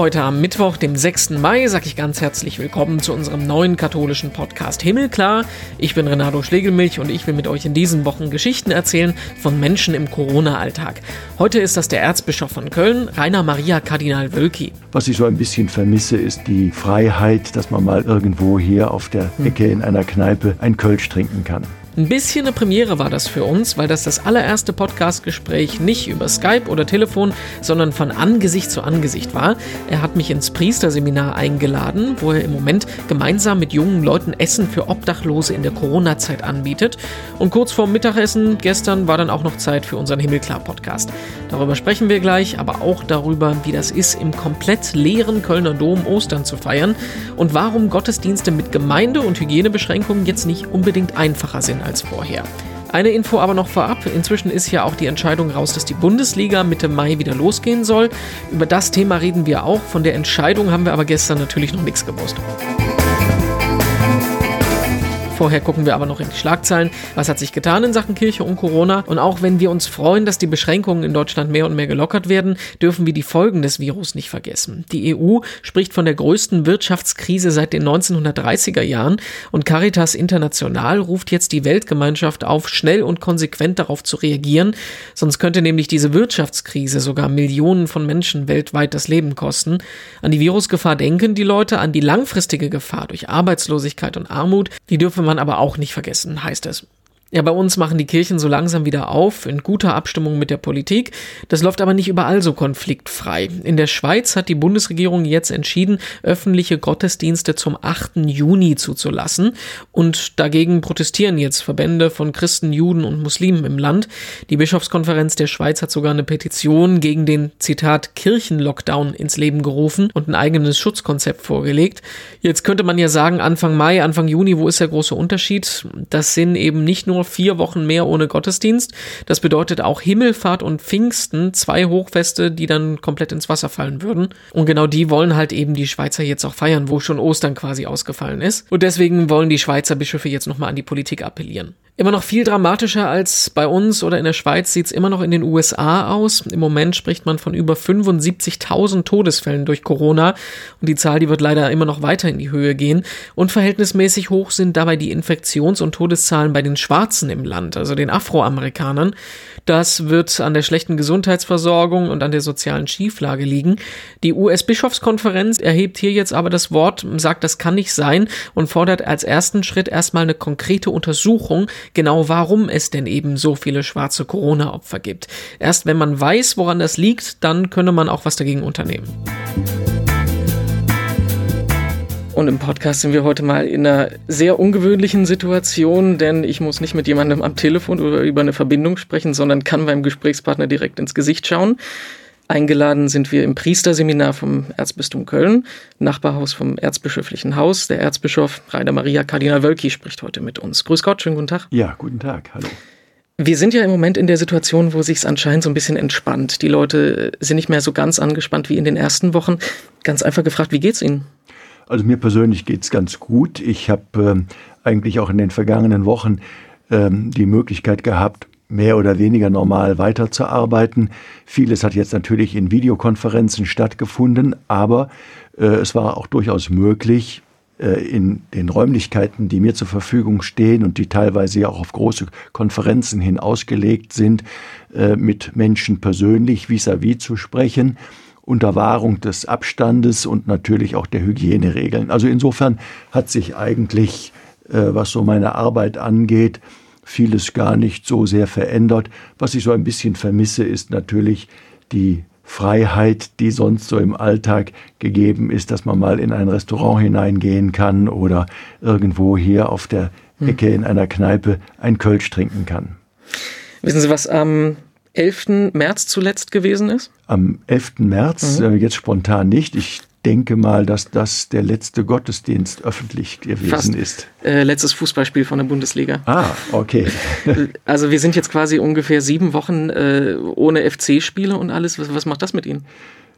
Heute am Mittwoch, dem 6. Mai, sage ich ganz herzlich willkommen zu unserem neuen katholischen Podcast Himmelklar. Ich bin Renato Schlegelmilch und ich will mit euch in diesen Wochen Geschichten erzählen von Menschen im Corona-Alltag. Heute ist das der Erzbischof von Köln, Rainer Maria Kardinal Wölki. Was ich so ein bisschen vermisse, ist die Freiheit, dass man mal irgendwo hier auf der Ecke in einer Kneipe ein Kölsch trinken kann. Ein bisschen eine Premiere war das für uns, weil das das allererste Podcast-Gespräch nicht über Skype oder Telefon, sondern von Angesicht zu Angesicht war. Er hat mich ins Priesterseminar eingeladen, wo er im Moment gemeinsam mit jungen Leuten Essen für Obdachlose in der Corona-Zeit anbietet. Und kurz vorm Mittagessen gestern war dann auch noch Zeit für unseren Himmelklar-Podcast. Darüber sprechen wir gleich, aber auch darüber, wie das ist, im komplett leeren Kölner Dom Ostern zu feiern und warum Gottesdienste mit Gemeinde- und Hygienebeschränkungen jetzt nicht unbedingt einfacher sind als vorher. Eine Info aber noch vorab. Inzwischen ist ja auch die Entscheidung raus, dass die Bundesliga Mitte Mai wieder losgehen soll. Über das Thema reden wir auch. Von der Entscheidung haben wir aber gestern natürlich noch nichts gewusst. Vorher gucken wir aber noch in die Schlagzeilen. Was hat sich getan in Sachen Kirche und Corona? Und auch wenn wir uns freuen, dass die Beschränkungen in Deutschland mehr und mehr gelockert werden, dürfen wir die Folgen des Virus nicht vergessen. Die EU spricht von der größten Wirtschaftskrise seit den 1930er Jahren und Caritas International ruft jetzt die Weltgemeinschaft auf, schnell und konsequent darauf zu reagieren. Sonst könnte nämlich diese Wirtschaftskrise sogar Millionen von Menschen weltweit das Leben kosten. An die Virusgefahr denken die Leute, an die langfristige Gefahr durch Arbeitslosigkeit und Armut, die dürfen man aber auch nicht vergessen, heißt es. Ja, bei uns machen die Kirchen so langsam wieder auf, in guter Abstimmung mit der Politik. Das läuft aber nicht überall so konfliktfrei. In der Schweiz hat die Bundesregierung jetzt entschieden, öffentliche Gottesdienste zum 8. Juni zuzulassen. Und dagegen protestieren jetzt Verbände von Christen, Juden und Muslimen im Land. Die Bischofskonferenz der Schweiz hat sogar eine Petition gegen den, Zitat, Kirchenlockdown ins Leben gerufen und ein eigenes Schutzkonzept vorgelegt. Jetzt könnte man ja sagen, Anfang Mai, Anfang Juni, wo ist der große Unterschied? Das sind eben nicht nur vier Wochen mehr ohne Gottesdienst. Das bedeutet auch Himmelfahrt und Pfingsten, zwei Hochfeste, die dann komplett ins Wasser fallen würden. Und genau die wollen halt eben die Schweizer jetzt auch feiern, wo schon Ostern quasi ausgefallen ist. Und deswegen wollen die Schweizer Bischöfe jetzt nochmal an die Politik appellieren. Immer noch viel dramatischer als bei uns oder in der Schweiz sieht es immer noch in den USA aus. Im Moment spricht man von über 75.000 Todesfällen durch Corona und die Zahl, die wird leider immer noch weiter in die Höhe gehen. Und verhältnismäßig hoch sind dabei die Infektions- und Todeszahlen bei den Schwarzen im Land, also den Afroamerikanern. Das wird an der schlechten Gesundheitsversorgung und an der sozialen Schieflage liegen. Die US-Bischofskonferenz erhebt hier jetzt aber das Wort, sagt, das kann nicht sein und fordert als ersten Schritt erstmal eine konkrete Untersuchung, genau warum es denn eben so viele schwarze Corona-Opfer gibt. Erst wenn man weiß, woran das liegt, dann könne man auch was dagegen unternehmen. Und im Podcast sind wir heute mal in einer sehr ungewöhnlichen Situation, denn ich muss nicht mit jemandem am Telefon oder über eine Verbindung sprechen, sondern kann meinem Gesprächspartner direkt ins Gesicht schauen. Eingeladen sind wir im Priesterseminar vom Erzbistum Köln, Nachbarhaus vom Erzbischöflichen Haus. Der Erzbischof Rainer Maria Kardinal Wölki spricht heute mit uns. Grüß Gott, schönen guten Tag. Ja, guten Tag, hallo. Wir sind ja im Moment in der Situation, wo sich es anscheinend so ein bisschen entspannt. Die Leute sind nicht mehr so ganz angespannt wie in den ersten Wochen. Ganz einfach gefragt, wie geht's Ihnen? Also mir persönlich geht's ganz gut. Ich habe ähm, eigentlich auch in den vergangenen Wochen ähm, die Möglichkeit gehabt, mehr oder weniger normal weiterzuarbeiten. Vieles hat jetzt natürlich in Videokonferenzen stattgefunden, aber äh, es war auch durchaus möglich, äh, in den Räumlichkeiten, die mir zur Verfügung stehen und die teilweise ja auch auf große Konferenzen hin ausgelegt sind, äh, mit Menschen persönlich vis-à-vis -vis zu sprechen unter Wahrung des Abstandes und natürlich auch der Hygieneregeln. Also insofern hat sich eigentlich, äh, was so meine Arbeit angeht, vieles gar nicht so sehr verändert. Was ich so ein bisschen vermisse, ist natürlich die Freiheit, die sonst so im Alltag gegeben ist, dass man mal in ein Restaurant hineingehen kann oder irgendwo hier auf der hm. Ecke in einer Kneipe ein Kölsch trinken kann. Wissen Sie, was am 11. März zuletzt gewesen ist? Am 11. März, mhm. äh, jetzt spontan nicht. Ich denke mal, dass das der letzte Gottesdienst öffentlich gewesen Fast. ist. Äh, letztes Fußballspiel von der Bundesliga. Ah, okay. also wir sind jetzt quasi ungefähr sieben Wochen äh, ohne FC-Spiele und alles. Was, was, macht das mit Ihnen?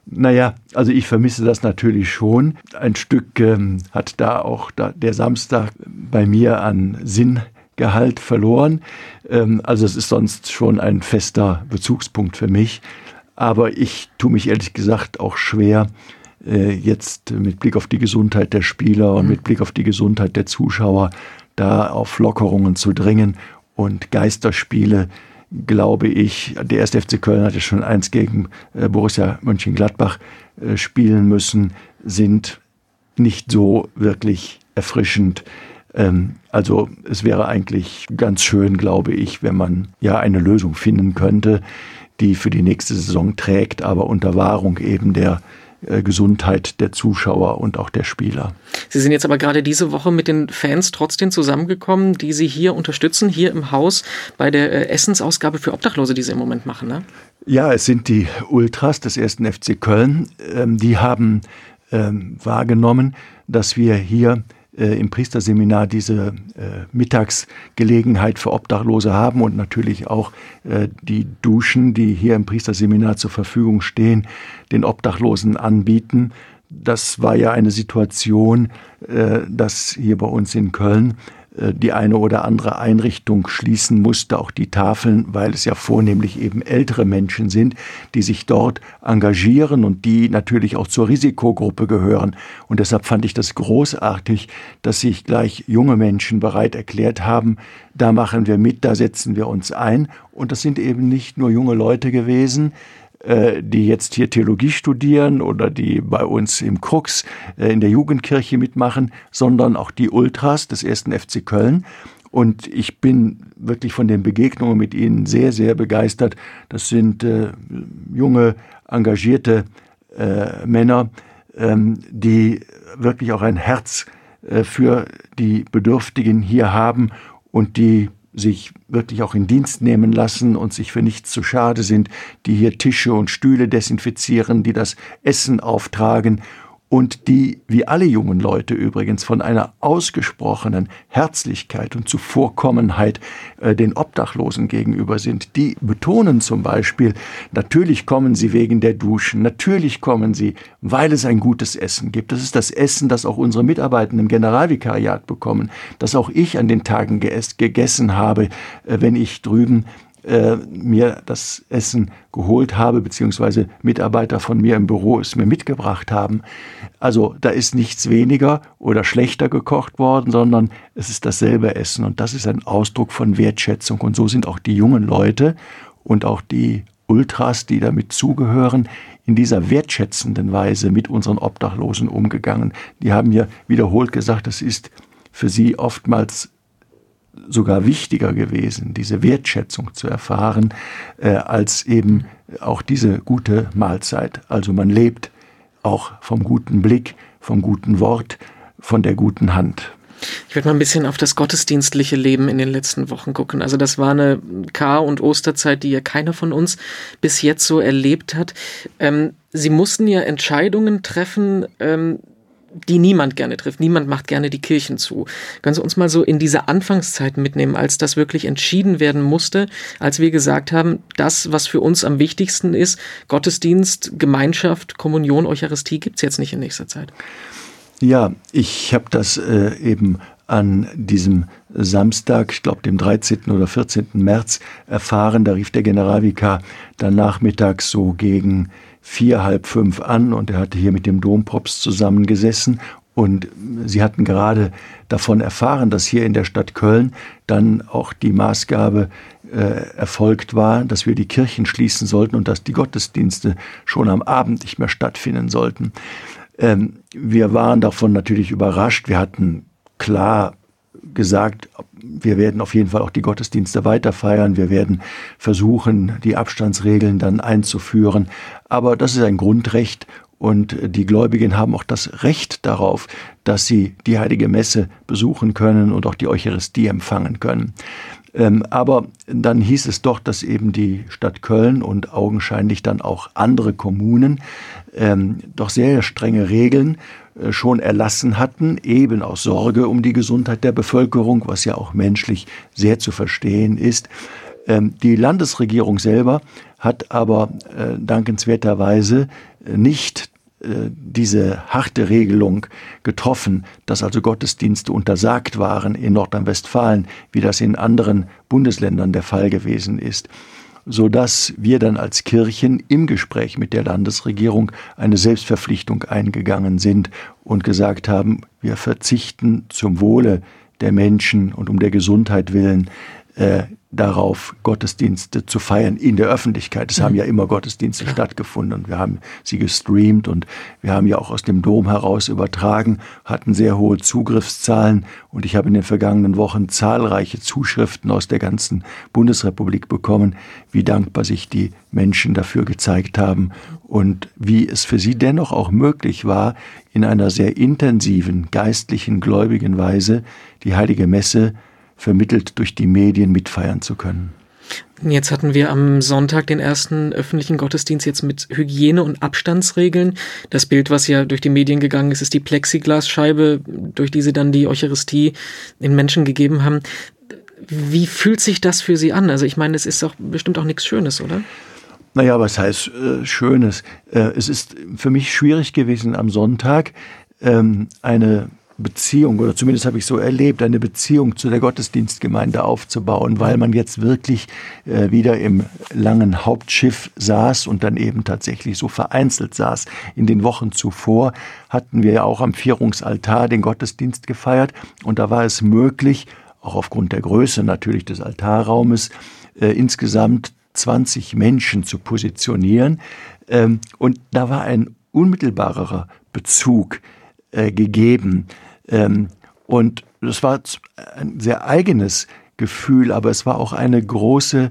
Naja, also ich vermisse das natürlich schon. Ein Stück ähm, hat da auch da, der Samstag bei mir an Sinngehalt verloren. Ähm, also es ist sonst schon ein fester Bezugspunkt für mich. Aber ich tue mich ehrlich gesagt auch schwer, äh, jetzt mit Blick auf die Gesundheit der Spieler und mhm. mit Blick auf die Gesundheit der Zuschauer da auf Lockerungen zu dringen und Geisterspiele glaube ich, der erste FC Köln hatte schon eins gegen äh, Borussia Mönchengladbach äh, spielen müssen, sind nicht so wirklich erfrischend. Ähm, also es wäre eigentlich ganz schön, glaube ich, wenn man ja eine Lösung finden könnte, die für die nächste Saison trägt, aber unter Wahrung eben der äh, Gesundheit der Zuschauer und auch der Spieler. Sie sind jetzt aber gerade diese Woche mit den Fans trotzdem zusammengekommen, die Sie hier unterstützen, hier im Haus bei der äh, Essensausgabe für Obdachlose, die Sie im Moment machen, ne? Ja, es sind die Ultras des ersten FC Köln. Ähm, die haben ähm, wahrgenommen, dass wir hier äh, im Priesterseminar diese äh, Mittagsgelegenheit für Obdachlose haben und natürlich auch äh, die Duschen, die hier im Priesterseminar zur Verfügung stehen, den Obdachlosen anbieten. Das war ja eine Situation, äh, dass hier bei uns in Köln die eine oder andere Einrichtung schließen musste, auch die Tafeln, weil es ja vornehmlich eben ältere Menschen sind, die sich dort engagieren und die natürlich auch zur Risikogruppe gehören. Und deshalb fand ich das großartig, dass sich gleich junge Menschen bereit erklärt haben, da machen wir mit, da setzen wir uns ein. Und das sind eben nicht nur junge Leute gewesen, äh, die jetzt hier Theologie studieren oder die bei uns im Krux äh, in der Jugendkirche mitmachen, sondern auch die Ultras des ersten FC Köln. Und ich bin wirklich von den Begegnungen mit ihnen sehr, sehr begeistert. Das sind äh, junge, engagierte äh, Männer, ähm, die wirklich auch ein Herz äh, für die Bedürftigen hier haben und die sich wirklich auch in Dienst nehmen lassen und sich für nichts zu schade sind, die hier Tische und Stühle desinfizieren, die das Essen auftragen und die, wie alle jungen Leute übrigens, von einer ausgesprochenen Herzlichkeit und Zuvorkommenheit äh, den Obdachlosen gegenüber sind. Die betonen zum Beispiel, natürlich kommen sie wegen der Duschen, natürlich kommen sie, weil es ein gutes Essen gibt. Das ist das Essen, das auch unsere Mitarbeitenden im Generalvikariat bekommen, das auch ich an den Tagen gegessen habe, äh, wenn ich drüben äh, mir das Essen geholt habe, beziehungsweise Mitarbeiter von mir im Büro es mir mitgebracht haben. Also da ist nichts weniger oder schlechter gekocht worden, sondern es ist dasselbe Essen und das ist ein Ausdruck von Wertschätzung und so sind auch die jungen Leute und auch die Ultras, die damit zugehören, in dieser wertschätzenden Weise mit unseren Obdachlosen umgegangen. Die haben mir wiederholt gesagt, es ist für sie oftmals sogar wichtiger gewesen, diese Wertschätzung zu erfahren, äh, als eben auch diese gute Mahlzeit. Also man lebt auch vom guten Blick, vom guten Wort, von der guten Hand. Ich werde mal ein bisschen auf das gottesdienstliche Leben in den letzten Wochen gucken. Also das war eine Kar- und Osterzeit, die ja keiner von uns bis jetzt so erlebt hat. Ähm, Sie mussten ja Entscheidungen treffen, ähm, die niemand gerne trifft. Niemand macht gerne die Kirchen zu. Können Sie uns mal so in diese Anfangszeit mitnehmen, als das wirklich entschieden werden musste, als wir gesagt haben, das, was für uns am wichtigsten ist, Gottesdienst, Gemeinschaft, Kommunion, Eucharistie, gibt's jetzt nicht in nächster Zeit? Ja, ich habe das äh, eben an diesem Samstag, ich glaube dem 13. oder 14. März erfahren. Da rief der Generalvikar dann nachmittags so gegen vier, halb fünf an und er hatte hier mit dem Domprops zusammengesessen und sie hatten gerade davon erfahren, dass hier in der Stadt Köln dann auch die Maßgabe äh, erfolgt war, dass wir die Kirchen schließen sollten und dass die Gottesdienste schon am Abend nicht mehr stattfinden sollten. Ähm, wir waren davon natürlich überrascht. Wir hatten klar gesagt, wir werden auf jeden Fall auch die Gottesdienste weiter feiern. Wir werden versuchen, die Abstandsregeln dann einzuführen. Aber das ist ein Grundrecht und die Gläubigen haben auch das Recht darauf, dass sie die heilige Messe besuchen können und auch die Eucharistie empfangen können. Ähm, aber dann hieß es doch, dass eben die Stadt Köln und augenscheinlich dann auch andere Kommunen ähm, doch sehr strenge Regeln schon erlassen hatten, eben aus Sorge um die Gesundheit der Bevölkerung, was ja auch menschlich sehr zu verstehen ist. Ähm, die Landesregierung selber hat aber äh, dankenswerterweise äh, nicht diese harte Regelung getroffen, dass also Gottesdienste untersagt waren in Nordrhein-Westfalen, wie das in anderen Bundesländern der Fall gewesen ist. So dass wir dann als Kirchen im Gespräch mit der Landesregierung eine Selbstverpflichtung eingegangen sind und gesagt haben, wir verzichten zum Wohle der Menschen und um der Gesundheit willen äh, darauf, Gottesdienste zu feiern in der Öffentlichkeit. Es mhm. haben ja immer Gottesdienste stattgefunden und wir haben sie gestreamt und wir haben ja auch aus dem Dom heraus übertragen, hatten sehr hohe Zugriffszahlen und ich habe in den vergangenen Wochen zahlreiche Zuschriften aus der ganzen Bundesrepublik bekommen, wie dankbar sich die Menschen dafür gezeigt haben und wie es für sie dennoch auch möglich war, in einer sehr intensiven geistlichen, gläubigen Weise die heilige Messe vermittelt durch die Medien mitfeiern zu können. Jetzt hatten wir am Sonntag den ersten öffentlichen Gottesdienst jetzt mit Hygiene- und Abstandsregeln. Das Bild, was ja durch die Medien gegangen ist, ist die Plexiglasscheibe, durch die sie dann die Eucharistie den Menschen gegeben haben. Wie fühlt sich das für Sie an? Also ich meine, es ist doch bestimmt auch nichts Schönes, oder? Naja, was heißt äh, Schönes? Äh, es ist für mich schwierig gewesen am Sonntag ähm, eine Beziehung, oder zumindest habe ich so erlebt, eine Beziehung zu der Gottesdienstgemeinde aufzubauen, weil man jetzt wirklich äh, wieder im langen Hauptschiff saß und dann eben tatsächlich so vereinzelt saß. In den Wochen zuvor hatten wir ja auch am Vierungsaltar den Gottesdienst gefeiert und da war es möglich, auch aufgrund der Größe natürlich des Altarraumes, äh, insgesamt 20 Menschen zu positionieren. Ähm, und da war ein unmittelbarerer Bezug äh, gegeben. Ähm, und das war ein sehr eigenes Gefühl, aber es war auch eine große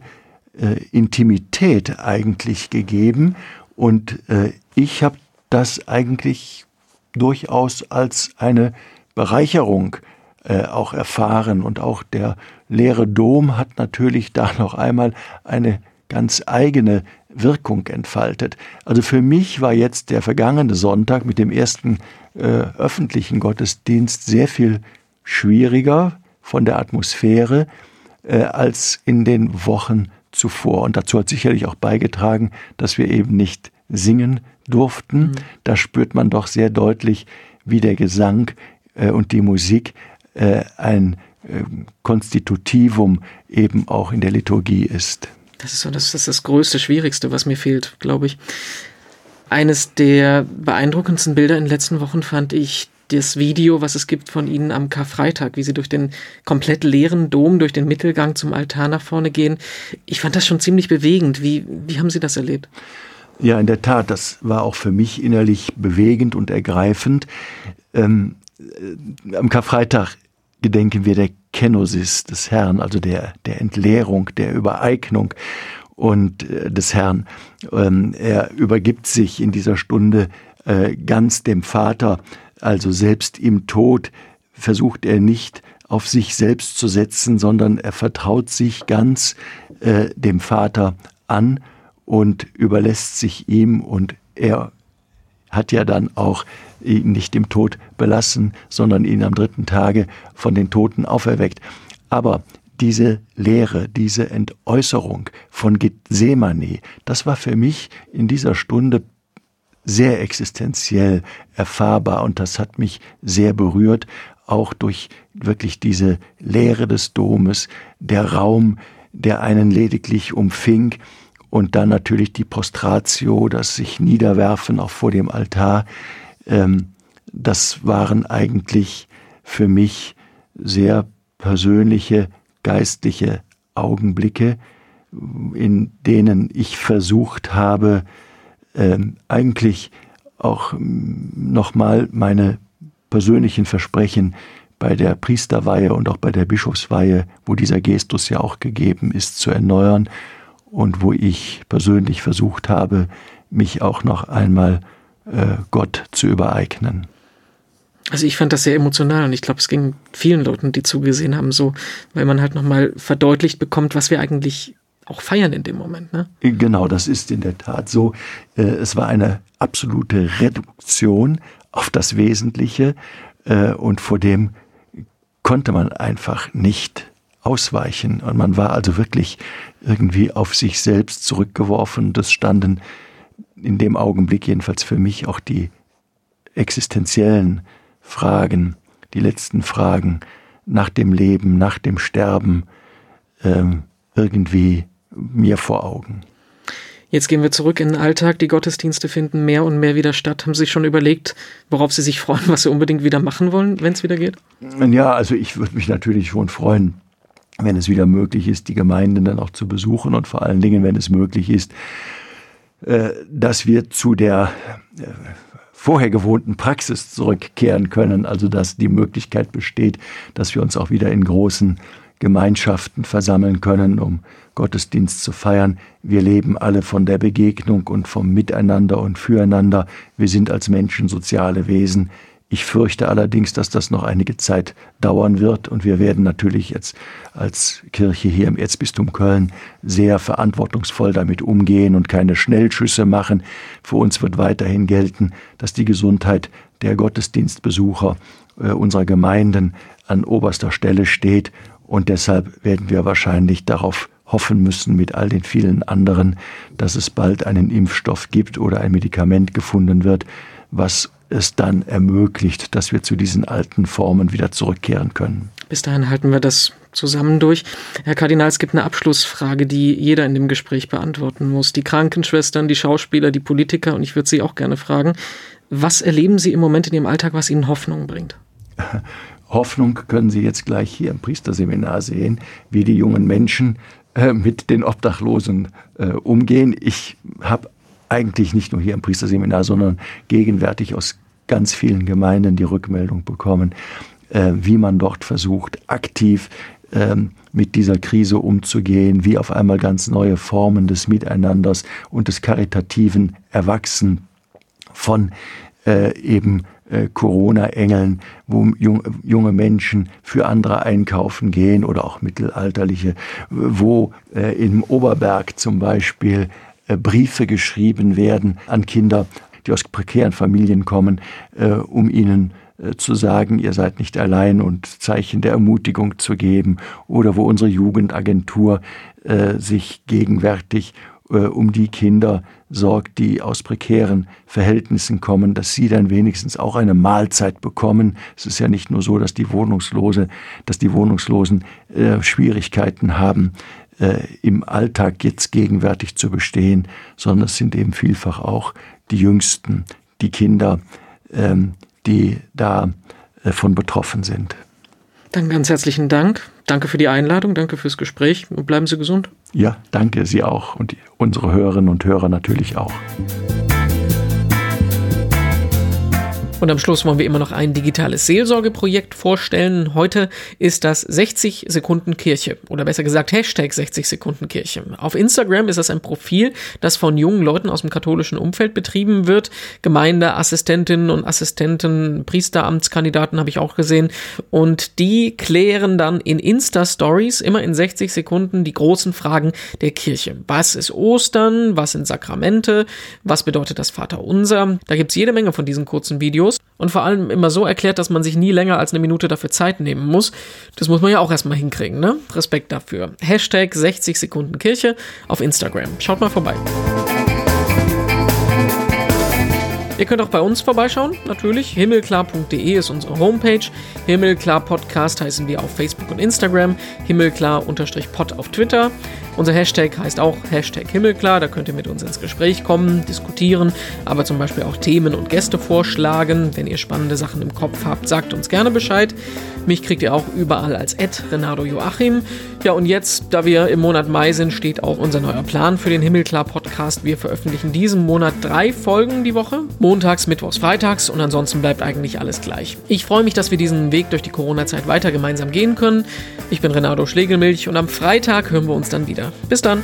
äh, Intimität eigentlich gegeben. Und äh, ich habe das eigentlich durchaus als eine Bereicherung äh, auch erfahren. Und auch der leere Dom hat natürlich da noch einmal eine ganz eigene Wirkung entfaltet. Also für mich war jetzt der vergangene Sonntag mit dem ersten äh, öffentlichen Gottesdienst sehr viel schwieriger von der Atmosphäre äh, als in den Wochen zuvor. Und dazu hat sicherlich auch beigetragen, dass wir eben nicht singen durften. Mhm. Da spürt man doch sehr deutlich, wie der Gesang äh, und die Musik äh, ein äh, Konstitutivum eben auch in der Liturgie ist. Das ist so das, ist das größte, schwierigste, was mir fehlt, glaube ich. Eines der beeindruckendsten Bilder in den letzten Wochen fand ich das Video, was es gibt von Ihnen am Karfreitag, wie Sie durch den komplett leeren Dom, durch den Mittelgang zum Altar nach vorne gehen. Ich fand das schon ziemlich bewegend. Wie, wie haben Sie das erlebt? Ja, in der Tat, das war auch für mich innerlich bewegend und ergreifend. Ähm, äh, am Karfreitag gedenken wir der Kenosis des Herrn, also der, der Entleerung, der Übereignung und äh, des Herrn. Ähm, er übergibt sich in dieser Stunde äh, ganz dem Vater, also selbst im Tod versucht er nicht auf sich selbst zu setzen, sondern er vertraut sich ganz äh, dem Vater an und überlässt sich ihm und er hat ja dann auch ihn nicht im Tod belassen, sondern ihn am dritten Tage von den Toten auferweckt. Aber diese Lehre, diese Entäußerung von Gethsemane, das war für mich in dieser Stunde sehr existenziell erfahrbar und das hat mich sehr berührt, auch durch wirklich diese Lehre des Domes, der Raum, der einen lediglich umfing und dann natürlich die Prostratio, das sich niederwerfen auch vor dem Altar, ähm, das waren eigentlich für mich sehr persönliche geistliche Augenblicke, in denen ich versucht habe, äh, eigentlich auch nochmal meine persönlichen Versprechen bei der Priesterweihe und auch bei der Bischofsweihe, wo dieser Gestus ja auch gegeben ist, zu erneuern und wo ich persönlich versucht habe, mich auch noch einmal äh, Gott zu übereignen. Also ich fand das sehr emotional und ich glaube, es ging vielen Leuten, die zugesehen haben, so, weil man halt nochmal verdeutlicht bekommt, was wir eigentlich auch feiern in dem Moment. Ne? Genau, das ist in der Tat so. Äh, es war eine absolute Reduktion auf das Wesentliche äh, und vor dem konnte man einfach nicht ausweichen. Und man war also wirklich irgendwie auf sich selbst zurückgeworfen. Das standen in dem Augenblick jedenfalls für mich auch die existenziellen Fragen, die letzten Fragen nach dem Leben, nach dem Sterben ähm, irgendwie mir vor Augen. Jetzt gehen wir zurück in den Alltag. Die Gottesdienste finden mehr und mehr wieder statt. Haben Sie sich schon überlegt, worauf Sie sich freuen, was Sie unbedingt wieder machen wollen, wenn es wieder geht? Ja, also ich würde mich natürlich schon freuen, wenn es wieder möglich ist, die Gemeinden dann auch zu besuchen und vor allen Dingen, wenn es möglich ist, äh, dass wir zu der äh, vorher gewohnten Praxis zurückkehren können. Also dass die Möglichkeit besteht, dass wir uns auch wieder in großen Gemeinschaften versammeln können, um Gottesdienst zu feiern. Wir leben alle von der Begegnung und vom Miteinander und Füreinander. Wir sind als Menschen soziale Wesen. Ich fürchte allerdings, dass das noch einige Zeit dauern wird und wir werden natürlich jetzt als Kirche hier im Erzbistum Köln sehr verantwortungsvoll damit umgehen und keine Schnellschüsse machen. Für uns wird weiterhin gelten, dass die Gesundheit der Gottesdienstbesucher äh, unserer Gemeinden an oberster Stelle steht und deshalb werden wir wahrscheinlich darauf hoffen müssen mit all den vielen anderen, dass es bald einen Impfstoff gibt oder ein Medikament gefunden wird, was es dann ermöglicht, dass wir zu diesen alten Formen wieder zurückkehren können. Bis dahin halten wir das zusammen durch. Herr Kardinal, es gibt eine Abschlussfrage, die jeder in dem Gespräch beantworten muss. Die Krankenschwestern, die Schauspieler, die Politiker und ich würde Sie auch gerne fragen, was erleben Sie im Moment in Ihrem Alltag, was Ihnen Hoffnung bringt? Hoffnung können Sie jetzt gleich hier im Priesterseminar sehen, wie die jungen Menschen äh, mit den Obdachlosen äh, umgehen. Ich habe eigentlich nicht nur hier im Priesterseminar, sondern gegenwärtig aus ganz vielen Gemeinden die Rückmeldung bekommen, äh, wie man dort versucht, aktiv ähm, mit dieser Krise umzugehen, wie auf einmal ganz neue Formen des Miteinanders und des Karitativen erwachsen von äh, eben äh, Corona-Engeln, wo jung, junge Menschen für andere einkaufen gehen oder auch mittelalterliche, wo äh, im Oberberg zum Beispiel äh, Briefe geschrieben werden an Kinder, die aus prekären Familien kommen, äh, um ihnen äh, zu sagen, ihr seid nicht allein und Zeichen der Ermutigung zu geben, oder wo unsere Jugendagentur äh, sich gegenwärtig um die Kinder sorgt, die aus prekären Verhältnissen kommen, dass sie dann wenigstens auch eine Mahlzeit bekommen. Es ist ja nicht nur so, dass die Wohnungslose, dass die Wohnungslosen äh, Schwierigkeiten haben, äh, im Alltag jetzt gegenwärtig zu bestehen, sondern es sind eben vielfach auch die Jüngsten, die Kinder, ähm, die davon äh, betroffen sind. Dann ganz herzlichen Dank. Danke für die Einladung, danke fürs Gespräch und bleiben Sie gesund. Ja, danke Sie auch und unsere Hörerinnen und Hörer natürlich auch. Und am Schluss wollen wir immer noch ein digitales Seelsorgeprojekt vorstellen. Heute ist das 60 Sekunden Kirche oder besser gesagt Hashtag 60 Sekunden Kirche. Auf Instagram ist das ein Profil, das von jungen Leuten aus dem katholischen Umfeld betrieben wird. Gemeindeassistentinnen und Assistenten, Priesteramtskandidaten habe ich auch gesehen. Und die klären dann in Insta-Stories immer in 60 Sekunden die großen Fragen der Kirche. Was ist Ostern? Was sind Sakramente? Was bedeutet das Vaterunser? Da gibt es jede Menge von diesen kurzen Videos. Videos und vor allem immer so erklärt, dass man sich nie länger als eine Minute dafür Zeit nehmen muss. Das muss man ja auch erstmal hinkriegen, ne? Respekt dafür. Hashtag 60 Sekunden Kirche auf Instagram. Schaut mal vorbei. Ihr könnt auch bei uns vorbeischauen, natürlich. Himmelklar.de ist unsere Homepage. Himmelklar Podcast heißen wir auf Facebook und Instagram. Himmelklar-Pod auf Twitter. Unser Hashtag heißt auch Hashtag Himmelklar. Da könnt ihr mit uns ins Gespräch kommen, diskutieren, aber zum Beispiel auch Themen und Gäste vorschlagen. Wenn ihr spannende Sachen im Kopf habt, sagt uns gerne Bescheid. Mich kriegt ihr auch überall als Ed Renato Joachim. Ja, und jetzt, da wir im Monat Mai sind, steht auch unser neuer Plan für den Himmelklar Podcast. Wir veröffentlichen diesen Monat drei Folgen die Woche. Montags, Mittwochs, Freitags und ansonsten bleibt eigentlich alles gleich. Ich freue mich, dass wir diesen Weg durch die Corona-Zeit weiter gemeinsam gehen können. Ich bin Renato Schlegelmilch und am Freitag hören wir uns dann wieder. Bis dann.